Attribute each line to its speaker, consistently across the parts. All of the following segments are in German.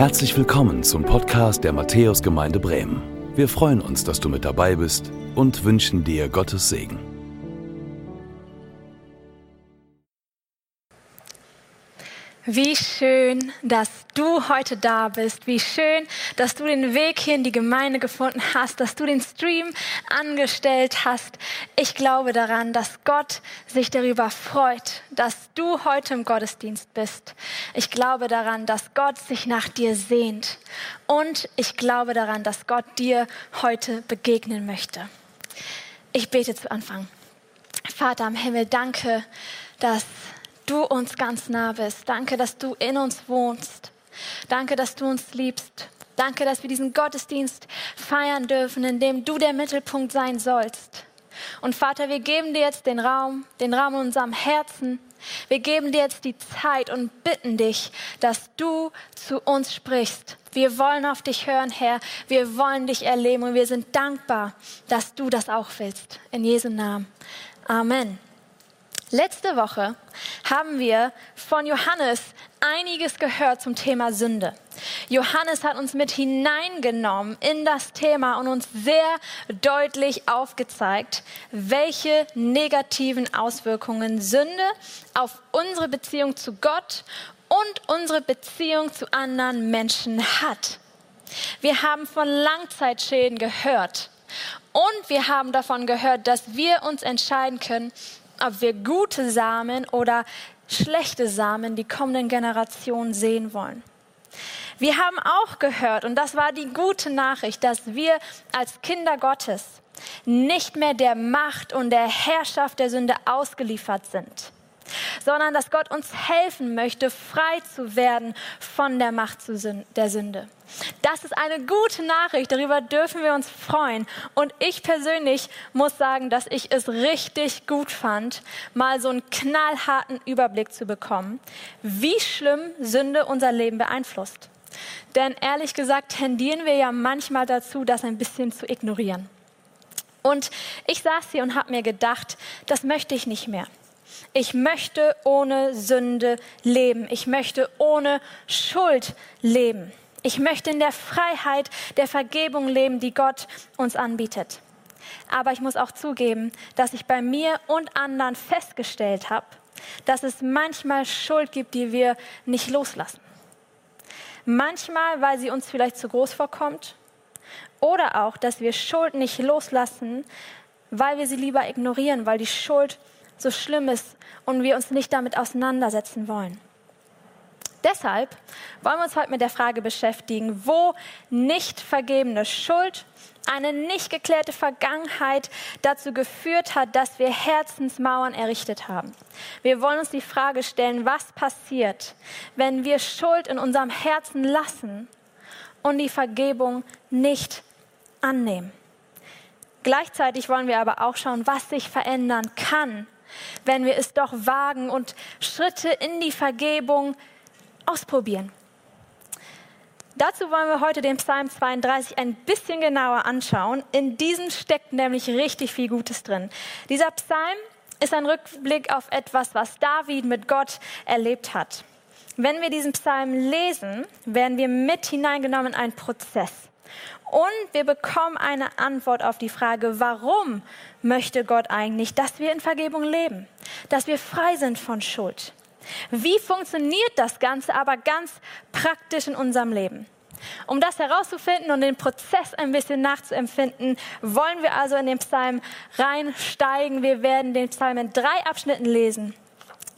Speaker 1: Herzlich willkommen zum Podcast der Matthäusgemeinde Bremen. Wir freuen uns, dass du mit dabei bist und wünschen dir Gottes Segen.
Speaker 2: Wie schön, dass du heute da bist. Wie schön, dass du den Weg hier in die Gemeinde gefunden hast, dass du den Stream angestellt hast. Ich glaube daran, dass Gott sich darüber freut, dass du heute im Gottesdienst bist. Ich glaube daran, dass Gott sich nach dir sehnt. Und ich glaube daran, dass Gott dir heute begegnen möchte. Ich bete zu Anfang. Vater am Himmel, danke, dass du uns ganz nah bist. Danke, dass du in uns wohnst. Danke, dass du uns liebst. Danke, dass wir diesen Gottesdienst feiern dürfen, in dem du der Mittelpunkt sein sollst. Und Vater, wir geben dir jetzt den Raum, den Raum in unserem Herzen. Wir geben dir jetzt die Zeit und bitten dich, dass du zu uns sprichst. Wir wollen auf dich hören, Herr. Wir wollen dich erleben und wir sind dankbar, dass du das auch willst. In Jesu Namen. Amen. Letzte Woche haben wir von Johannes einiges gehört zum Thema Sünde. Johannes hat uns mit hineingenommen in das Thema und uns sehr deutlich aufgezeigt, welche negativen Auswirkungen Sünde auf unsere Beziehung zu Gott und unsere Beziehung zu anderen Menschen hat. Wir haben von Langzeitschäden gehört und wir haben davon gehört, dass wir uns entscheiden können, ob wir gute Samen oder schlechte Samen die kommenden Generationen sehen wollen. Wir haben auch gehört, und das war die gute Nachricht, dass wir als Kinder Gottes nicht mehr der Macht und der Herrschaft der Sünde ausgeliefert sind sondern dass Gott uns helfen möchte, frei zu werden von der Macht der Sünde. Das ist eine gute Nachricht, darüber dürfen wir uns freuen. Und ich persönlich muss sagen, dass ich es richtig gut fand, mal so einen knallharten Überblick zu bekommen, wie schlimm Sünde unser Leben beeinflusst. Denn ehrlich gesagt tendieren wir ja manchmal dazu, das ein bisschen zu ignorieren. Und ich saß hier und habe mir gedacht, das möchte ich nicht mehr. Ich möchte ohne Sünde leben. Ich möchte ohne Schuld leben. Ich möchte in der Freiheit der Vergebung leben, die Gott uns anbietet. Aber ich muss auch zugeben, dass ich bei mir und anderen festgestellt habe, dass es manchmal Schuld gibt, die wir nicht loslassen. Manchmal, weil sie uns vielleicht zu groß vorkommt. Oder auch, dass wir Schuld nicht loslassen, weil wir sie lieber ignorieren, weil die Schuld so schlimm ist und wir uns nicht damit auseinandersetzen wollen. Deshalb wollen wir uns heute mit der Frage beschäftigen, wo nicht vergebene Schuld, eine nicht geklärte Vergangenheit dazu geführt hat, dass wir Herzensmauern errichtet haben. Wir wollen uns die Frage stellen, was passiert, wenn wir Schuld in unserem Herzen lassen und die Vergebung nicht annehmen. Gleichzeitig wollen wir aber auch schauen, was sich verändern kann, wenn wir es doch wagen und Schritte in die Vergebung ausprobieren. Dazu wollen wir heute den Psalm 32 ein bisschen genauer anschauen. In diesem steckt nämlich richtig viel Gutes drin. Dieser Psalm ist ein Rückblick auf etwas, was David mit Gott erlebt hat. Wenn wir diesen Psalm lesen, werden wir mit hineingenommen in einen Prozess. Und wir bekommen eine Antwort auf die Frage, warum möchte Gott eigentlich, dass wir in Vergebung leben, dass wir frei sind von Schuld. Wie funktioniert das Ganze aber ganz praktisch in unserem Leben? Um das herauszufinden und den Prozess ein bisschen nachzuempfinden, wollen wir also in den Psalm reinsteigen. Wir werden den Psalm in drei Abschnitten lesen.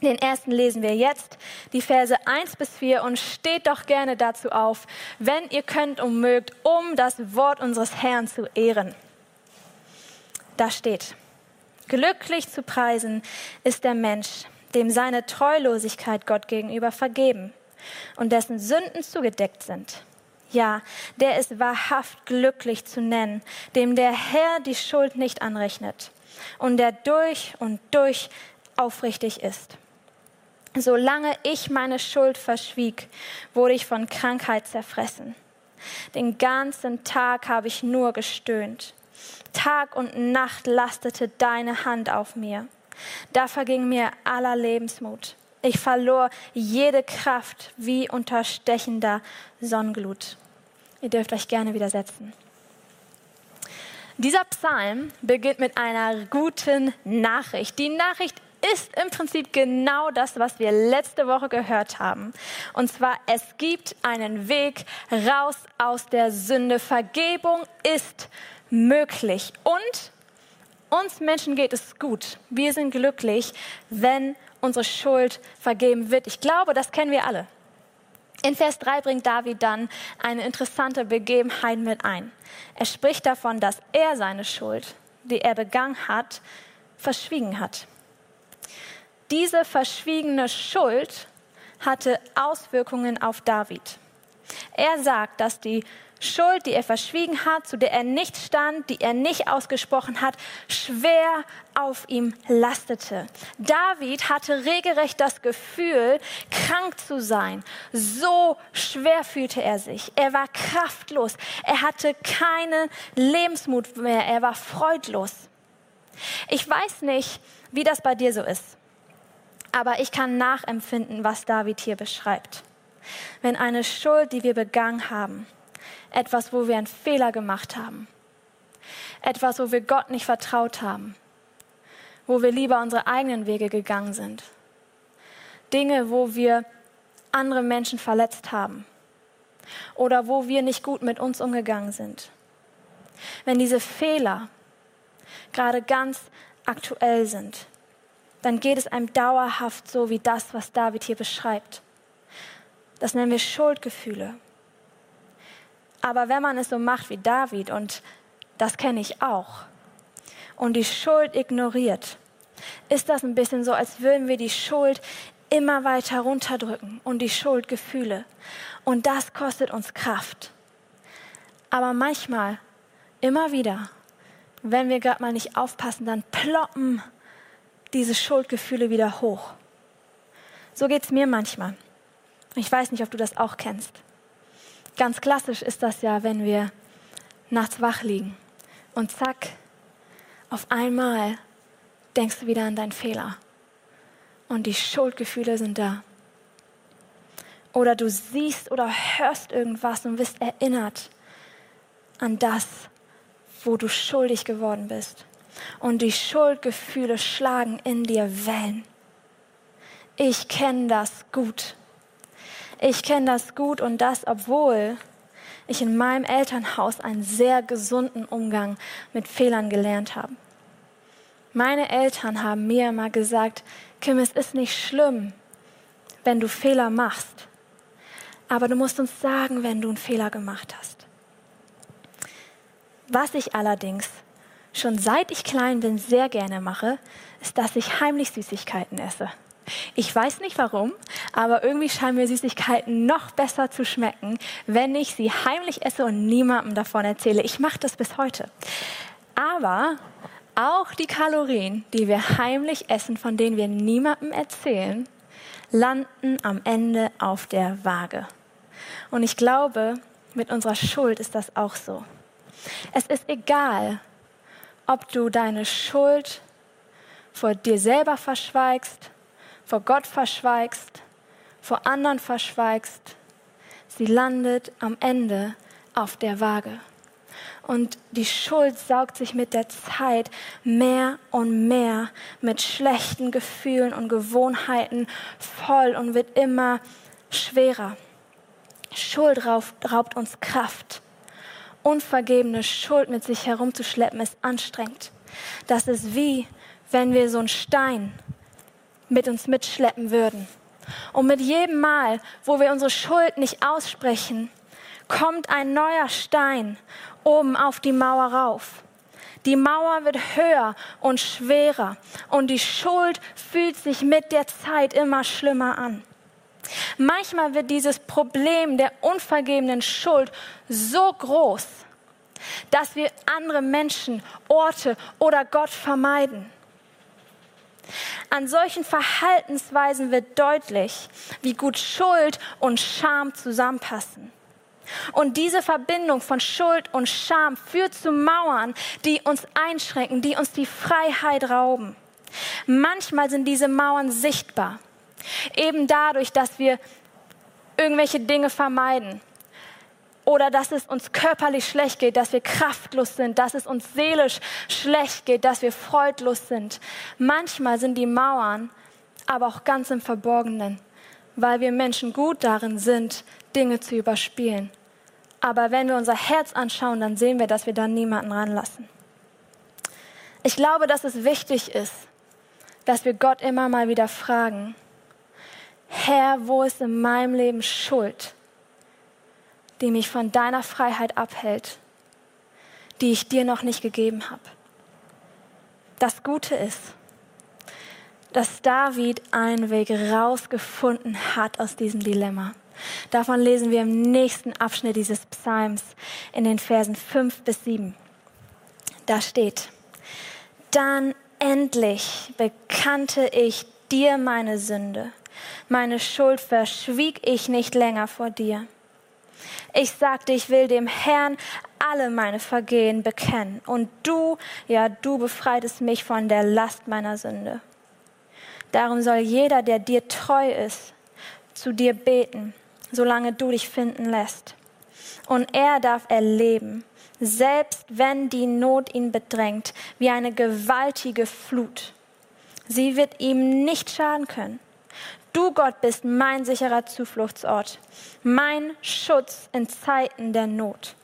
Speaker 2: Den ersten lesen wir jetzt, die Verse 1 bis 4 und steht doch gerne dazu auf, wenn ihr könnt und mögt, um das Wort unseres Herrn zu ehren. Da steht, glücklich zu preisen ist der Mensch, dem seine Treulosigkeit Gott gegenüber vergeben und dessen Sünden zugedeckt sind. Ja, der ist wahrhaft glücklich zu nennen, dem der Herr die Schuld nicht anrechnet und der durch und durch aufrichtig ist. Solange ich meine Schuld verschwieg, wurde ich von Krankheit zerfressen. Den ganzen Tag habe ich nur gestöhnt. Tag und Nacht lastete deine Hand auf mir. Da verging mir aller Lebensmut. Ich verlor jede Kraft wie unter stechender Sonnenglut. Ihr dürft euch gerne widersetzen. Dieser Psalm beginnt mit einer guten Nachricht. Die Nachricht ist im Prinzip genau das, was wir letzte Woche gehört haben. Und zwar, es gibt einen Weg raus aus der Sünde. Vergebung ist möglich. Und uns Menschen geht es gut. Wir sind glücklich, wenn unsere Schuld vergeben wird. Ich glaube, das kennen wir alle. In Vers 3 bringt David dann eine interessante Begebenheit mit ein. Er spricht davon, dass er seine Schuld, die er begangen hat, verschwiegen hat. Diese verschwiegene Schuld hatte Auswirkungen auf David. Er sagt, dass die Schuld, die er verschwiegen hat, zu der er nicht stand, die er nicht ausgesprochen hat, schwer auf ihm lastete. David hatte regelrecht das Gefühl, krank zu sein. So schwer fühlte er sich. Er war kraftlos. Er hatte keinen Lebensmut mehr. Er war freudlos. Ich weiß nicht, wie das bei dir so ist, aber ich kann nachempfinden, was David hier beschreibt. Wenn eine Schuld, die wir begangen haben, etwas, wo wir einen Fehler gemacht haben. Etwas, wo wir Gott nicht vertraut haben. Wo wir lieber unsere eigenen Wege gegangen sind. Dinge, wo wir andere Menschen verletzt haben. Oder wo wir nicht gut mit uns umgegangen sind. Wenn diese Fehler gerade ganz aktuell sind, dann geht es einem dauerhaft so wie das, was David hier beschreibt. Das nennen wir Schuldgefühle. Aber wenn man es so macht wie David, und das kenne ich auch, und die Schuld ignoriert, ist das ein bisschen so, als würden wir die Schuld immer weiter runterdrücken und die Schuldgefühle. Und das kostet uns Kraft. Aber manchmal, immer wieder, wenn wir gerade mal nicht aufpassen, dann ploppen diese Schuldgefühle wieder hoch. So geht es mir manchmal. Ich weiß nicht, ob du das auch kennst. Ganz klassisch ist das ja, wenn wir nachts wach liegen und zack, auf einmal denkst du wieder an deinen Fehler und die Schuldgefühle sind da. Oder du siehst oder hörst irgendwas und wirst erinnert an das, wo du schuldig geworden bist. Und die Schuldgefühle schlagen in dir Wellen. Ich kenne das gut. Ich kenne das gut und das, obwohl ich in meinem Elternhaus einen sehr gesunden Umgang mit Fehlern gelernt habe. Meine Eltern haben mir immer gesagt, Kim, es ist nicht schlimm, wenn du Fehler machst, aber du musst uns sagen, wenn du einen Fehler gemacht hast. Was ich allerdings schon seit ich klein bin sehr gerne mache, ist, dass ich heimlich Süßigkeiten esse. Ich weiß nicht warum, aber irgendwie scheinen mir Süßigkeiten noch besser zu schmecken, wenn ich sie heimlich esse und niemandem davon erzähle. Ich mache das bis heute. Aber auch die Kalorien, die wir heimlich essen, von denen wir niemandem erzählen, landen am Ende auf der Waage. Und ich glaube, mit unserer Schuld ist das auch so. Es ist egal, ob du deine Schuld vor dir selber verschweigst vor Gott verschweigst, vor anderen verschweigst, sie landet am Ende auf der Waage. Und die Schuld saugt sich mit der Zeit mehr und mehr mit schlechten Gefühlen und Gewohnheiten voll und wird immer schwerer. Schuld raubt uns Kraft. Unvergebene Schuld mit sich herumzuschleppen ist anstrengend. Das ist wie, wenn wir so einen Stein mit uns mitschleppen würden. Und mit jedem Mal, wo wir unsere Schuld nicht aussprechen, kommt ein neuer Stein oben auf die Mauer rauf. Die Mauer wird höher und schwerer und die Schuld fühlt sich mit der Zeit immer schlimmer an. Manchmal wird dieses Problem der unvergebenen Schuld so groß, dass wir andere Menschen, Orte oder Gott vermeiden. An solchen Verhaltensweisen wird deutlich, wie gut Schuld und Scham zusammenpassen. Und diese Verbindung von Schuld und Scham führt zu Mauern, die uns einschränken, die uns die Freiheit rauben. Manchmal sind diese Mauern sichtbar. Eben dadurch, dass wir irgendwelche Dinge vermeiden oder dass es uns körperlich schlecht geht, dass wir kraftlos sind, dass es uns seelisch schlecht geht, dass wir freudlos sind. Manchmal sind die Mauern aber auch ganz im Verborgenen, weil wir Menschen gut darin sind, Dinge zu überspielen. Aber wenn wir unser Herz anschauen, dann sehen wir, dass wir da niemanden ranlassen. Ich glaube, dass es wichtig ist, dass wir Gott immer mal wieder fragen, Herr, wo ist in meinem Leben Schuld, die mich von deiner Freiheit abhält, die ich dir noch nicht gegeben habe? Das Gute ist, dass David einen Weg rausgefunden hat aus diesem Dilemma. Davon lesen wir im nächsten Abschnitt dieses Psalms in den Versen 5 bis 7. Da steht, dann endlich bekannte ich dir meine Sünde. Meine Schuld verschwieg ich nicht länger vor dir. Ich sagte, ich will dem Herrn alle meine Vergehen bekennen. Und du, ja, du befreitest mich von der Last meiner Sünde. Darum soll jeder, der dir treu ist, zu dir beten, solange du dich finden lässt. Und er darf erleben, selbst wenn die Not ihn bedrängt, wie eine gewaltige Flut. Sie wird ihm nicht schaden können. Du, Gott, bist mein sicherer Zufluchtsort, mein Schutz in Zeiten der Not.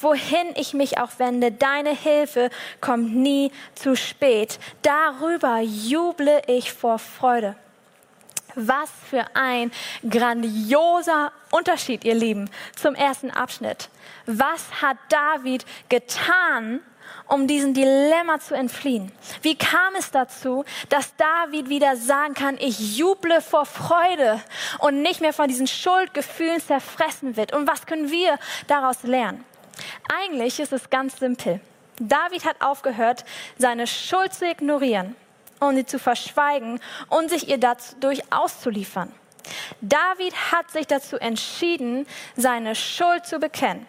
Speaker 2: Wohin ich mich auch wende, deine Hilfe kommt nie zu spät. Darüber juble ich vor Freude. Was für ein grandioser Unterschied, ihr Lieben, zum ersten Abschnitt. Was hat David getan, um diesem Dilemma zu entfliehen? Wie kam es dazu, dass David wieder sagen kann, ich juble vor Freude und nicht mehr von diesen Schuldgefühlen zerfressen wird? Und was können wir daraus lernen? Eigentlich ist es ganz simpel. David hat aufgehört, seine Schuld zu ignorieren und sie zu verschweigen und sich ihr dadurch auszuliefern. David hat sich dazu entschieden, seine Schuld zu bekennen.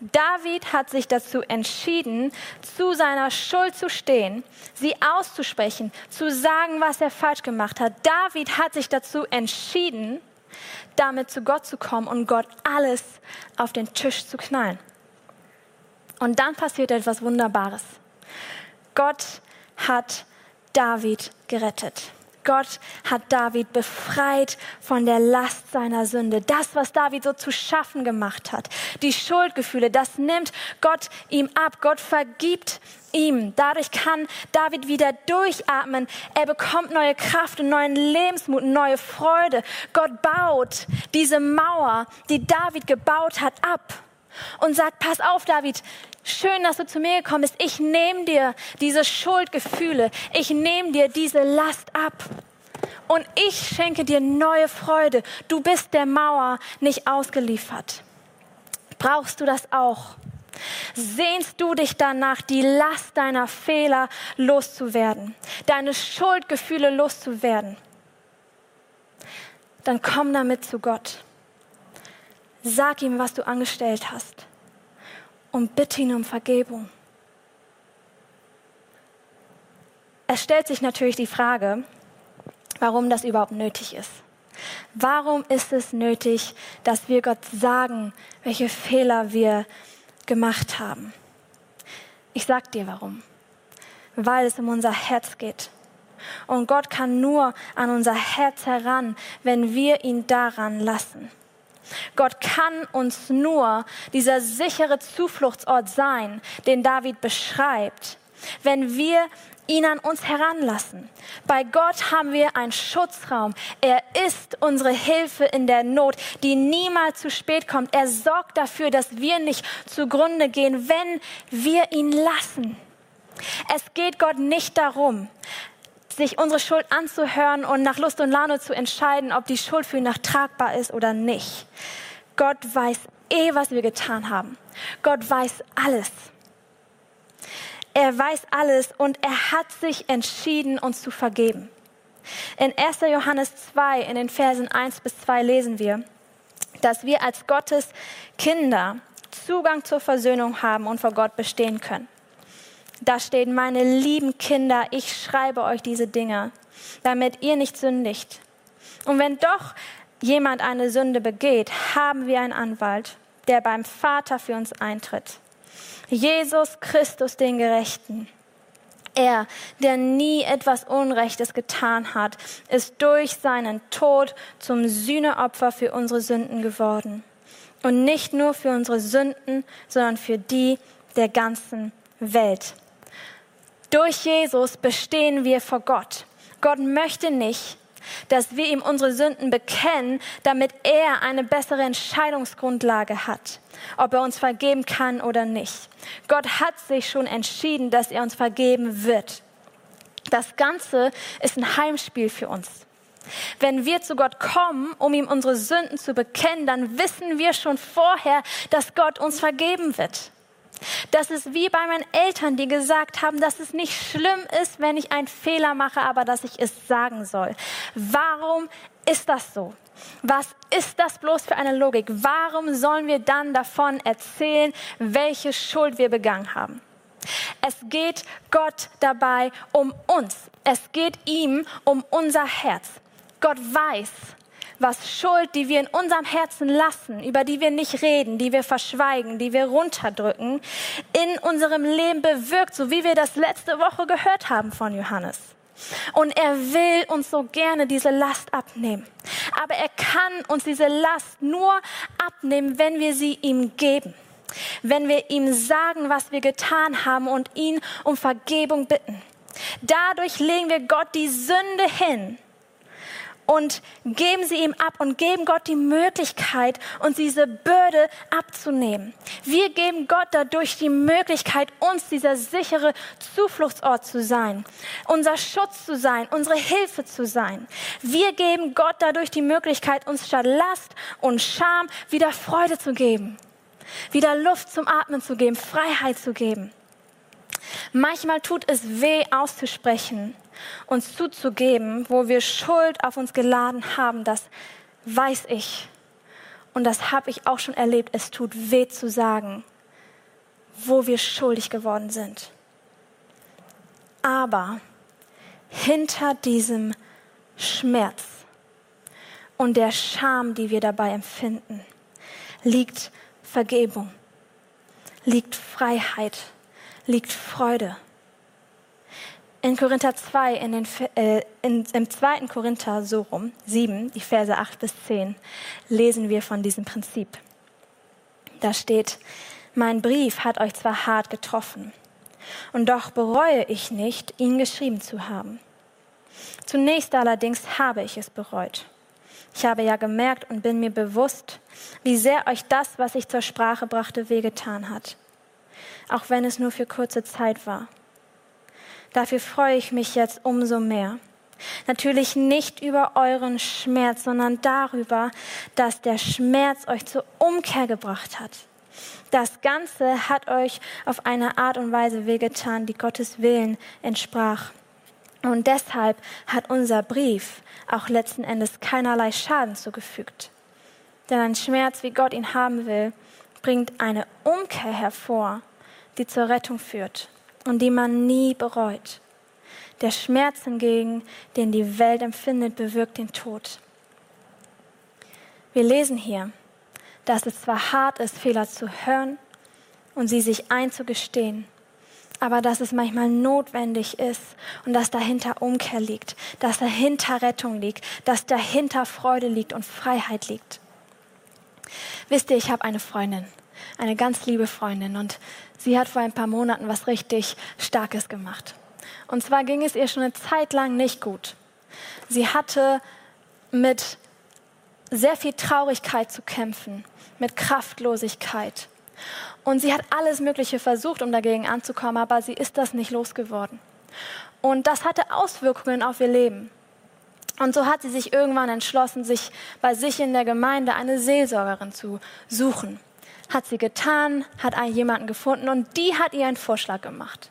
Speaker 2: David hat sich dazu entschieden, zu seiner Schuld zu stehen, sie auszusprechen, zu sagen, was er falsch gemacht hat. David hat sich dazu entschieden, damit zu Gott zu kommen und Gott alles auf den Tisch zu knallen. Und dann passiert etwas Wunderbares. Gott hat David gerettet. Gott hat David befreit von der Last seiner Sünde. Das, was David so zu schaffen gemacht hat, die Schuldgefühle, das nimmt Gott ihm ab. Gott vergibt ihm. Dadurch kann David wieder durchatmen. Er bekommt neue Kraft und neuen Lebensmut neue Freude. Gott baut diese Mauer, die David gebaut hat, ab und sagt, pass auf, David, schön, dass du zu mir gekommen bist. Ich nehme dir diese Schuldgefühle. Ich nehme dir diese Last ab. Und ich schenke dir neue Freude. Du bist der Mauer nicht ausgeliefert. Brauchst du das auch? Sehnst du dich danach, die Last deiner Fehler loszuwerden, deine Schuldgefühle loszuwerden? Dann komm damit zu Gott. Sag ihm, was du angestellt hast und bitte ihn um Vergebung. Es stellt sich natürlich die Frage, warum das überhaupt nötig ist. Warum ist es nötig, dass wir Gott sagen, welche Fehler wir gemacht haben? Ich sag dir warum. Weil es um unser Herz geht. Und Gott kann nur an unser Herz heran, wenn wir ihn daran lassen. Gott kann uns nur dieser sichere Zufluchtsort sein, den David beschreibt, wenn wir ihn an uns heranlassen. Bei Gott haben wir einen Schutzraum. Er ist unsere Hilfe in der Not, die niemals zu spät kommt. Er sorgt dafür, dass wir nicht zugrunde gehen, wenn wir ihn lassen. Es geht Gott nicht darum, sich unsere Schuld anzuhören und nach Lust und Laune zu entscheiden, ob die Schuld für ihn noch tragbar ist oder nicht. Gott weiß eh, was wir getan haben. Gott weiß alles. Er weiß alles und er hat sich entschieden, uns zu vergeben. In 1. Johannes 2, in den Versen 1 bis 2 lesen wir, dass wir als Gottes Kinder Zugang zur Versöhnung haben und vor Gott bestehen können. Da steht, meine lieben Kinder, ich schreibe euch diese Dinge, damit ihr nicht sündigt. Und wenn doch jemand eine Sünde begeht, haben wir einen Anwalt, der beim Vater für uns eintritt. Jesus Christus, den Gerechten. Er, der nie etwas Unrechtes getan hat, ist durch seinen Tod zum Sühneopfer für unsere Sünden geworden. Und nicht nur für unsere Sünden, sondern für die der ganzen Welt. Durch Jesus bestehen wir vor Gott. Gott möchte nicht, dass wir ihm unsere Sünden bekennen, damit er eine bessere Entscheidungsgrundlage hat, ob er uns vergeben kann oder nicht. Gott hat sich schon entschieden, dass er uns vergeben wird. Das Ganze ist ein Heimspiel für uns. Wenn wir zu Gott kommen, um ihm unsere Sünden zu bekennen, dann wissen wir schon vorher, dass Gott uns vergeben wird. Das ist wie bei meinen Eltern, die gesagt haben, dass es nicht schlimm ist, wenn ich einen Fehler mache, aber dass ich es sagen soll. Warum ist das so? Was ist das bloß für eine Logik? Warum sollen wir dann davon erzählen, welche Schuld wir begangen haben? Es geht Gott dabei um uns. Es geht ihm um unser Herz. Gott weiß, was Schuld, die wir in unserem Herzen lassen, über die wir nicht reden, die wir verschweigen, die wir runterdrücken, in unserem Leben bewirkt, so wie wir das letzte Woche gehört haben von Johannes. Und er will uns so gerne diese Last abnehmen. Aber er kann uns diese Last nur abnehmen, wenn wir sie ihm geben. Wenn wir ihm sagen, was wir getan haben und ihn um Vergebung bitten. Dadurch legen wir Gott die Sünde hin und geben sie ihm ab und geben Gott die Möglichkeit, uns diese Bürde abzunehmen. Wir geben Gott dadurch die Möglichkeit, uns dieser sichere Zufluchtsort zu sein, unser Schutz zu sein, unsere Hilfe zu sein. Wir geben Gott dadurch die Möglichkeit, uns statt Last und Scham wieder Freude zu geben, wieder Luft zum Atmen zu geben, Freiheit zu geben. Manchmal tut es weh auszusprechen, uns zuzugeben, wo wir Schuld auf uns geladen haben, das weiß ich. Und das habe ich auch schon erlebt. Es tut weh zu sagen, wo wir schuldig geworden sind. Aber hinter diesem Schmerz und der Scham, die wir dabei empfinden, liegt Vergebung, liegt Freiheit, liegt Freude. In Korinther 2, in den, äh, in, im 2. Korinther so rum, 7, die Verse 8 bis 10, lesen wir von diesem Prinzip. Da steht, mein Brief hat euch zwar hart getroffen, und doch bereue ich nicht, ihn geschrieben zu haben. Zunächst allerdings habe ich es bereut. Ich habe ja gemerkt und bin mir bewusst, wie sehr euch das, was ich zur Sprache brachte, wehgetan hat. Auch wenn es nur für kurze Zeit war. Dafür freue ich mich jetzt umso mehr. Natürlich nicht über euren Schmerz, sondern darüber, dass der Schmerz euch zur Umkehr gebracht hat. Das Ganze hat euch auf eine Art und Weise wehgetan, die Gottes Willen entsprach. Und deshalb hat unser Brief auch letzten Endes keinerlei Schaden zugefügt. Denn ein Schmerz, wie Gott ihn haben will, bringt eine Umkehr hervor, die zur Rettung führt und die man nie bereut. Der Schmerz hingegen, den die Welt empfindet, bewirkt den Tod. Wir lesen hier, dass es zwar hart ist, Fehler zu hören und sie sich einzugestehen, aber dass es manchmal notwendig ist und dass dahinter Umkehr liegt, dass dahinter Rettung liegt, dass dahinter Freude liegt und Freiheit liegt. Wisst ihr, ich habe eine Freundin, eine ganz liebe Freundin und sie hat vor ein paar Monaten was richtig Starkes gemacht. Und zwar ging es ihr schon eine Zeit lang nicht gut. Sie hatte mit sehr viel Traurigkeit zu kämpfen, mit Kraftlosigkeit. Und sie hat alles Mögliche versucht, um dagegen anzukommen, aber sie ist das nicht losgeworden. Und das hatte Auswirkungen auf ihr Leben. Und so hat sie sich irgendwann entschlossen, sich bei sich in der Gemeinde eine Seelsorgerin zu suchen hat sie getan, hat jemanden gefunden und die hat ihr einen Vorschlag gemacht.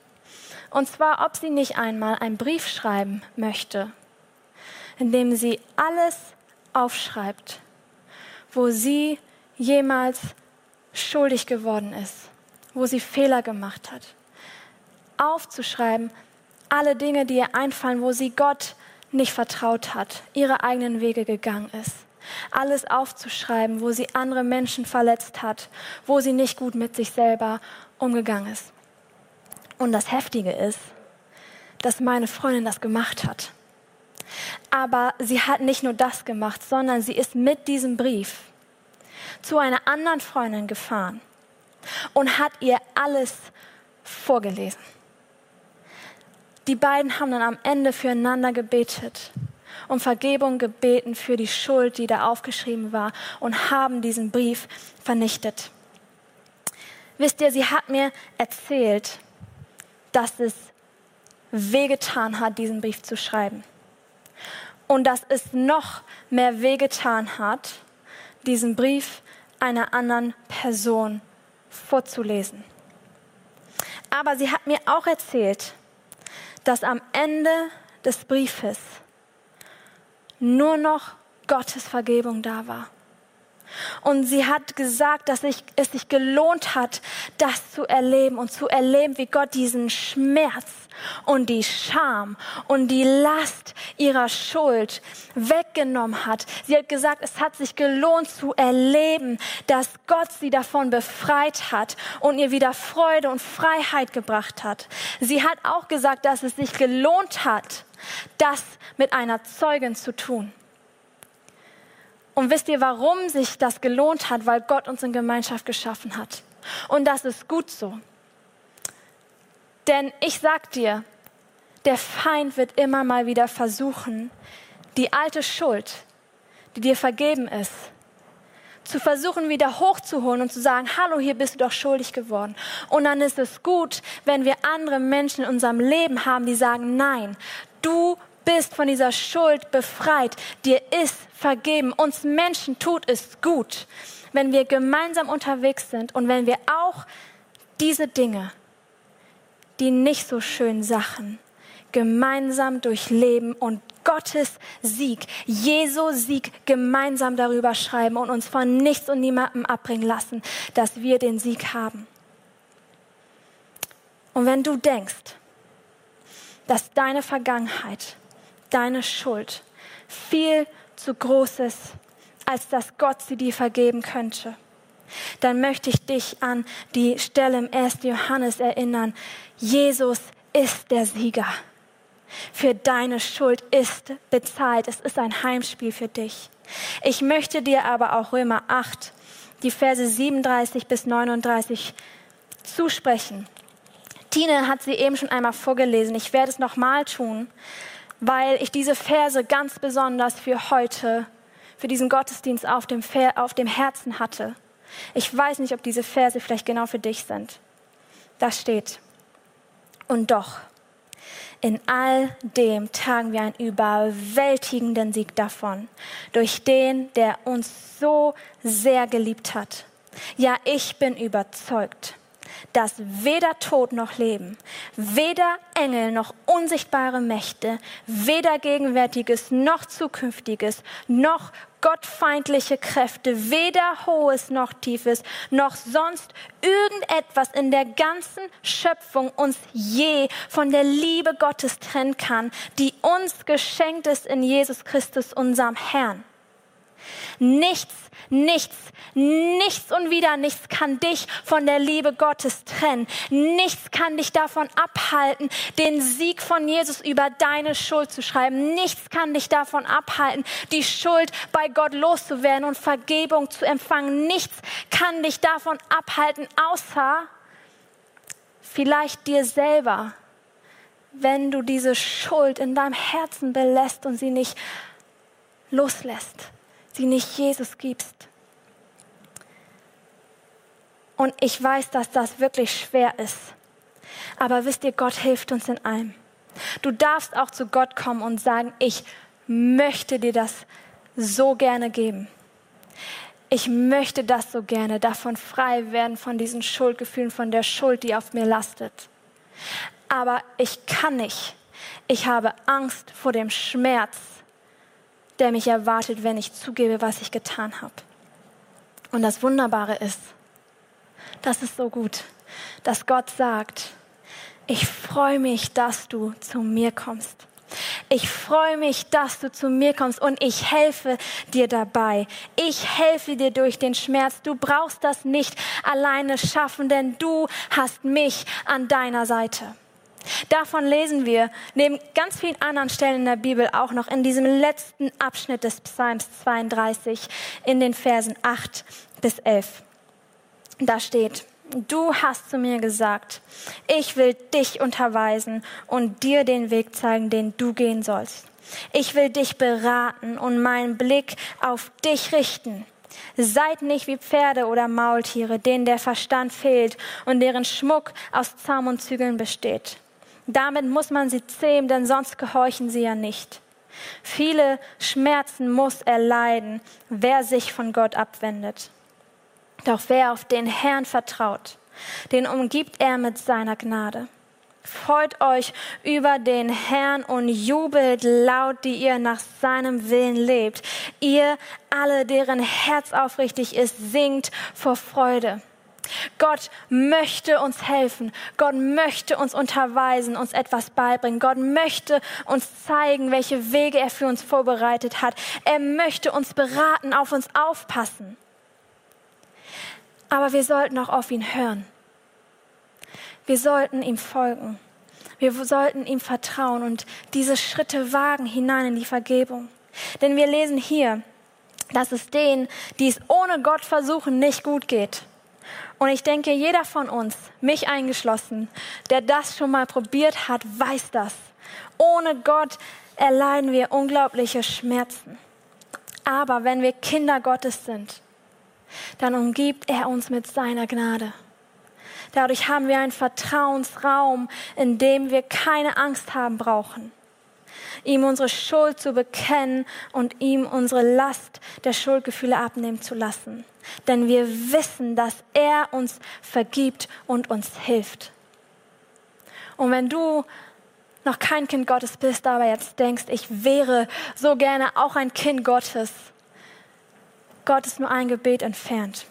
Speaker 2: Und zwar, ob sie nicht einmal einen Brief schreiben möchte, in dem sie alles aufschreibt, wo sie jemals schuldig geworden ist, wo sie Fehler gemacht hat. Aufzuschreiben, alle Dinge, die ihr einfallen, wo sie Gott nicht vertraut hat, ihre eigenen Wege gegangen ist. Alles aufzuschreiben, wo sie andere Menschen verletzt hat, wo sie nicht gut mit sich selber umgegangen ist. Und das Heftige ist, dass meine Freundin das gemacht hat. Aber sie hat nicht nur das gemacht, sondern sie ist mit diesem Brief zu einer anderen Freundin gefahren und hat ihr alles vorgelesen. Die beiden haben dann am Ende füreinander gebetet, um Vergebung gebeten für die Schuld, die da aufgeschrieben war und haben diesen Brief vernichtet. Wisst ihr, sie hat mir erzählt, dass es wehgetan hat, diesen Brief zu schreiben. Und dass es noch mehr wehgetan hat, diesen Brief einer anderen Person vorzulesen. Aber sie hat mir auch erzählt, dass am Ende des Briefes nur noch Gottes Vergebung da war. Und sie hat gesagt, dass es sich gelohnt hat, das zu erleben und zu erleben, wie Gott diesen Schmerz und die Scham und die Last ihrer Schuld weggenommen hat. Sie hat gesagt, es hat sich gelohnt zu erleben, dass Gott sie davon befreit hat und ihr wieder Freude und Freiheit gebracht hat. Sie hat auch gesagt, dass es sich gelohnt hat, das mit einer Zeugin zu tun. Und wisst ihr, warum sich das gelohnt hat? Weil Gott uns in Gemeinschaft geschaffen hat. Und das ist gut so. Denn ich sag dir, der Feind wird immer mal wieder versuchen, die alte Schuld, die dir vergeben ist, zu versuchen, wieder hochzuholen und zu sagen, hallo, hier bist du doch schuldig geworden. Und dann ist es gut, wenn wir andere Menschen in unserem Leben haben, die sagen, nein, du bist von dieser Schuld befreit. Dir ist vergeben. Uns Menschen tut es gut, wenn wir gemeinsam unterwegs sind und wenn wir auch diese Dinge, die nicht so schönen Sachen, gemeinsam durchleben und Gottes Sieg, Jesu Sieg gemeinsam darüber schreiben und uns von nichts und niemandem abbringen lassen, dass wir den Sieg haben. Und wenn du denkst, dass deine Vergangenheit deine Schuld viel zu groß ist, als dass Gott sie dir vergeben könnte, dann möchte ich dich an die Stelle im 1. Johannes erinnern. Jesus ist der Sieger. Für deine Schuld ist bezahlt. Es ist ein Heimspiel für dich. Ich möchte dir aber auch Römer 8, die Verse 37 bis 39 zusprechen. Tine hat sie eben schon einmal vorgelesen. Ich werde es nochmal tun weil ich diese Verse ganz besonders für heute, für diesen Gottesdienst auf dem, auf dem Herzen hatte. Ich weiß nicht, ob diese Verse vielleicht genau für dich sind. Da steht, und doch, in all dem tragen wir einen überwältigenden Sieg davon, durch den, der uns so sehr geliebt hat. Ja, ich bin überzeugt, dass weder Tod noch Leben, weder Engel noch unsichtbare Mächte, weder Gegenwärtiges noch Zukünftiges, noch gottfeindliche Kräfte, weder Hohes noch Tiefes, noch sonst irgendetwas in der ganzen Schöpfung uns je von der Liebe Gottes trennen kann, die uns geschenkt ist in Jesus Christus, unserem Herrn. Nichts, nichts, nichts und wieder nichts kann dich von der Liebe Gottes trennen. Nichts kann dich davon abhalten, den Sieg von Jesus über deine Schuld zu schreiben. Nichts kann dich davon abhalten, die Schuld bei Gott loszuwerden und Vergebung zu empfangen. Nichts kann dich davon abhalten, außer vielleicht dir selber, wenn du diese Schuld in deinem Herzen belässt und sie nicht loslässt sie nicht Jesus gibst. Und ich weiß, dass das wirklich schwer ist. Aber wisst ihr, Gott hilft uns in allem. Du darfst auch zu Gott kommen und sagen, ich möchte dir das so gerne geben. Ich möchte das so gerne, davon frei werden, von diesen Schuldgefühlen, von der Schuld, die auf mir lastet. Aber ich kann nicht. Ich habe Angst vor dem Schmerz, der mich erwartet, wenn ich zugebe, was ich getan habe. Und das Wunderbare ist, das ist so gut, dass Gott sagt, ich freue mich, dass du zu mir kommst. Ich freue mich, dass du zu mir kommst und ich helfe dir dabei. Ich helfe dir durch den Schmerz. Du brauchst das nicht alleine schaffen, denn du hast mich an deiner Seite. Davon lesen wir neben ganz vielen anderen Stellen in der Bibel auch noch in diesem letzten Abschnitt des Psalms 32 in den Versen 8 bis 11. Da steht, du hast zu mir gesagt, ich will dich unterweisen und dir den Weg zeigen, den du gehen sollst. Ich will dich beraten und meinen Blick auf dich richten. Seid nicht wie Pferde oder Maultiere, denen der Verstand fehlt und deren Schmuck aus Zaum und Zügeln besteht. Damit muss man sie zähmen, denn sonst gehorchen sie ja nicht. Viele Schmerzen muss er leiden, wer sich von Gott abwendet. Doch wer auf den Herrn vertraut, den umgibt er mit seiner Gnade. Freut euch über den Herrn und jubelt laut, die ihr nach seinem Willen lebt. Ihr alle, deren Herz aufrichtig ist, singt vor Freude. Gott möchte uns helfen. Gott möchte uns unterweisen, uns etwas beibringen. Gott möchte uns zeigen, welche Wege er für uns vorbereitet hat. Er möchte uns beraten, auf uns aufpassen. Aber wir sollten auch auf ihn hören. Wir sollten ihm folgen. Wir sollten ihm vertrauen und diese Schritte wagen hinein in die Vergebung. Denn wir lesen hier, dass es denen, die es ohne Gott versuchen, nicht gut geht. Und ich denke, jeder von uns, mich eingeschlossen, der das schon mal probiert hat, weiß das. Ohne Gott erleiden wir unglaubliche Schmerzen. Aber wenn wir Kinder Gottes sind, dann umgibt er uns mit seiner Gnade. Dadurch haben wir einen Vertrauensraum, in dem wir keine Angst haben brauchen, ihm unsere Schuld zu bekennen und ihm unsere Last der Schuldgefühle abnehmen zu lassen. Denn wir wissen, dass er uns vergibt und uns hilft. Und wenn du noch kein Kind Gottes bist, aber jetzt denkst, ich wäre so gerne auch ein Kind Gottes, Gott ist nur ein Gebet entfernt.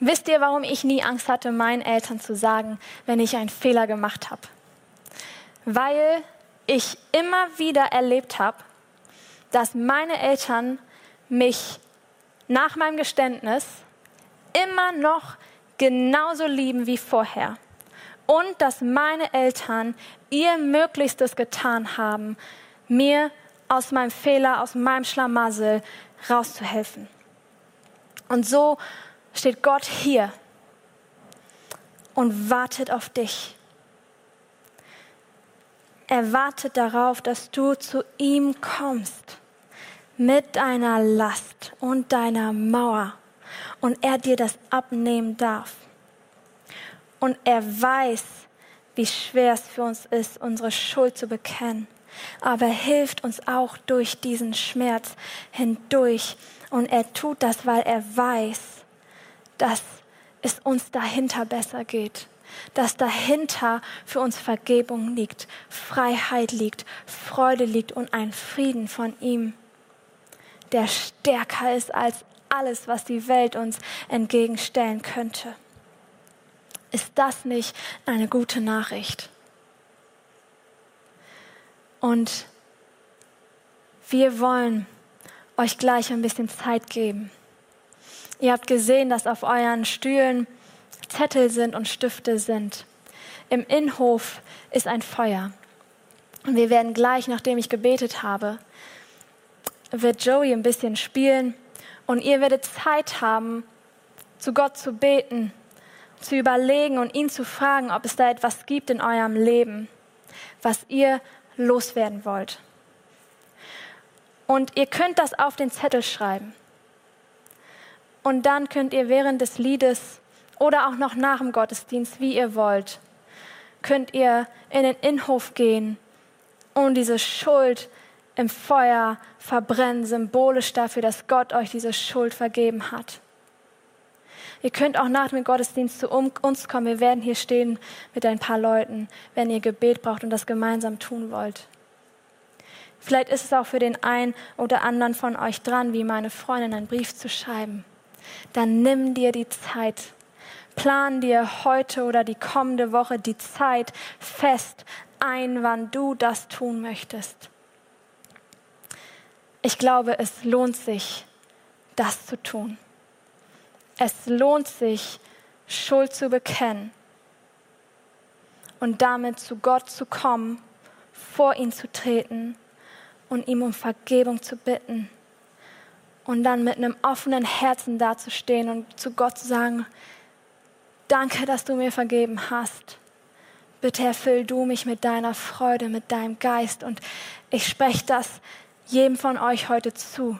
Speaker 2: Wisst ihr, warum ich nie Angst hatte, meinen Eltern zu sagen, wenn ich einen Fehler gemacht habe? Weil ich immer wieder erlebt habe, dass meine Eltern mich nach meinem Geständnis immer noch genauso lieben wie vorher. Und dass meine Eltern ihr Möglichstes getan haben, mir aus meinem Fehler, aus meinem Schlamassel rauszuhelfen. Und so steht Gott hier und wartet auf dich. Er wartet darauf, dass du zu ihm kommst mit deiner Last und deiner Mauer und er dir das abnehmen darf. Und er weiß, wie schwer es für uns ist, unsere Schuld zu bekennen aber er hilft uns auch durch diesen Schmerz hindurch. Und er tut das, weil er weiß, dass es uns dahinter besser geht, dass dahinter für uns Vergebung liegt, Freiheit liegt, Freude liegt und ein Frieden von ihm, der stärker ist als alles, was die Welt uns entgegenstellen könnte. Ist das nicht eine gute Nachricht? Und wir wollen euch gleich ein bisschen Zeit geben. Ihr habt gesehen, dass auf euren Stühlen Zettel sind und Stifte sind. Im Innenhof ist ein Feuer. Und wir werden gleich, nachdem ich gebetet habe, wird Joey ein bisschen spielen und ihr werdet Zeit haben, zu Gott zu beten, zu überlegen und ihn zu fragen, ob es da etwas gibt in eurem Leben, was ihr loswerden wollt. Und ihr könnt das auf den Zettel schreiben. Und dann könnt ihr während des Liedes oder auch noch nach dem Gottesdienst, wie ihr wollt, könnt ihr in den Innenhof gehen und diese Schuld im Feuer verbrennen, symbolisch dafür, dass Gott euch diese Schuld vergeben hat. Ihr könnt auch nach dem Gottesdienst zu uns kommen. Wir werden hier stehen mit ein paar Leuten, wenn ihr Gebet braucht und das gemeinsam tun wollt. Vielleicht ist es auch für den einen oder anderen von euch dran, wie meine Freundin, einen Brief zu schreiben. Dann nimm dir die Zeit. Plan dir heute oder die kommende Woche die Zeit fest, ein, wann du das tun möchtest. Ich glaube, es lohnt sich, das zu tun. Es lohnt sich, Schuld zu bekennen und damit zu Gott zu kommen, vor ihn zu treten und ihm um Vergebung zu bitten und dann mit einem offenen Herzen dazustehen und zu Gott zu sagen, danke, dass du mir vergeben hast. Bitte erfüll du mich mit deiner Freude, mit deinem Geist und ich spreche das jedem von euch heute zu,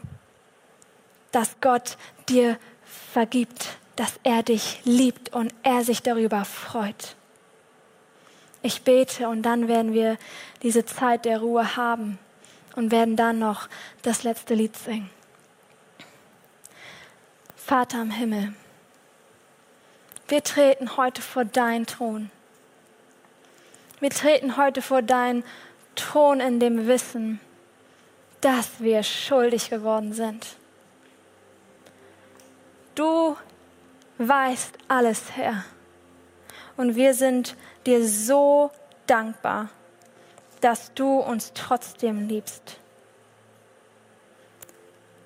Speaker 2: dass Gott dir vergibt, dass er dich liebt und er sich darüber freut. Ich bete und dann werden wir diese Zeit der Ruhe haben und werden dann noch das letzte Lied singen. Vater im Himmel, wir treten heute vor deinen Thron. Wir treten heute vor deinen Thron in dem Wissen, dass wir schuldig geworden sind. Du weißt alles, Herr. Und wir sind dir so dankbar, dass du uns trotzdem liebst.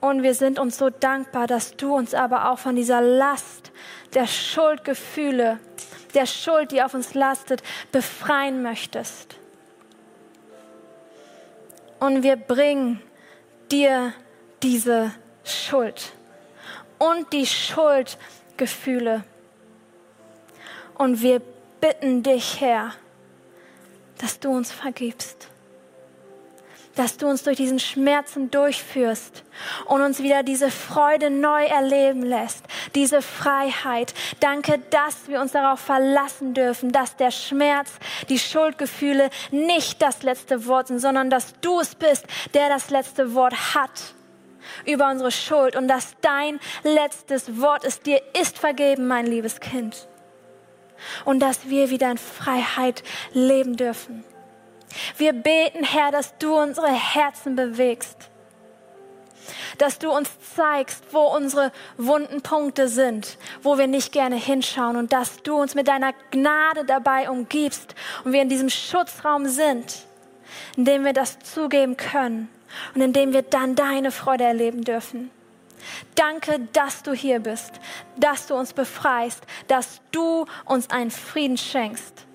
Speaker 2: Und wir sind uns so dankbar, dass du uns aber auch von dieser Last der Schuldgefühle, der Schuld, die auf uns lastet, befreien möchtest. Und wir bringen dir diese Schuld und die Schuldgefühle. Und wir bitten dich, Herr, dass du uns vergibst, dass du uns durch diesen Schmerzen durchführst und uns wieder diese Freude neu erleben lässt, diese Freiheit. Danke, dass wir uns darauf verlassen dürfen, dass der Schmerz, die Schuldgefühle nicht das letzte Wort sind, sondern dass du es bist, der das letzte Wort hat über unsere Schuld und dass dein letztes Wort ist, dir ist vergeben, mein liebes Kind. Und dass wir wieder in Freiheit leben dürfen. Wir beten, Herr, dass du unsere Herzen bewegst. Dass du uns zeigst, wo unsere wunden Punkte sind, wo wir nicht gerne hinschauen und dass du uns mit deiner Gnade dabei umgibst und wir in diesem Schutzraum sind, in dem wir das zugeben können und in dem wir dann deine Freude erleben dürfen. Danke, dass du hier bist, dass du uns befreist, dass du uns einen Frieden schenkst,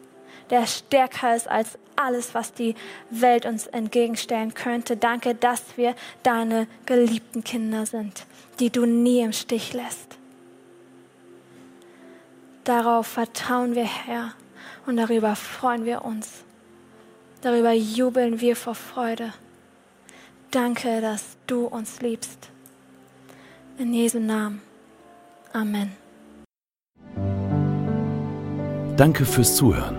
Speaker 2: der stärker ist als alles, was die Welt uns entgegenstellen könnte. Danke, dass wir deine geliebten Kinder sind, die du nie im Stich lässt. Darauf vertrauen wir, Herr, und darüber freuen wir uns. Darüber jubeln wir vor Freude. Danke, dass du uns liebst. In Jesu Namen. Amen.
Speaker 1: Danke fürs Zuhören.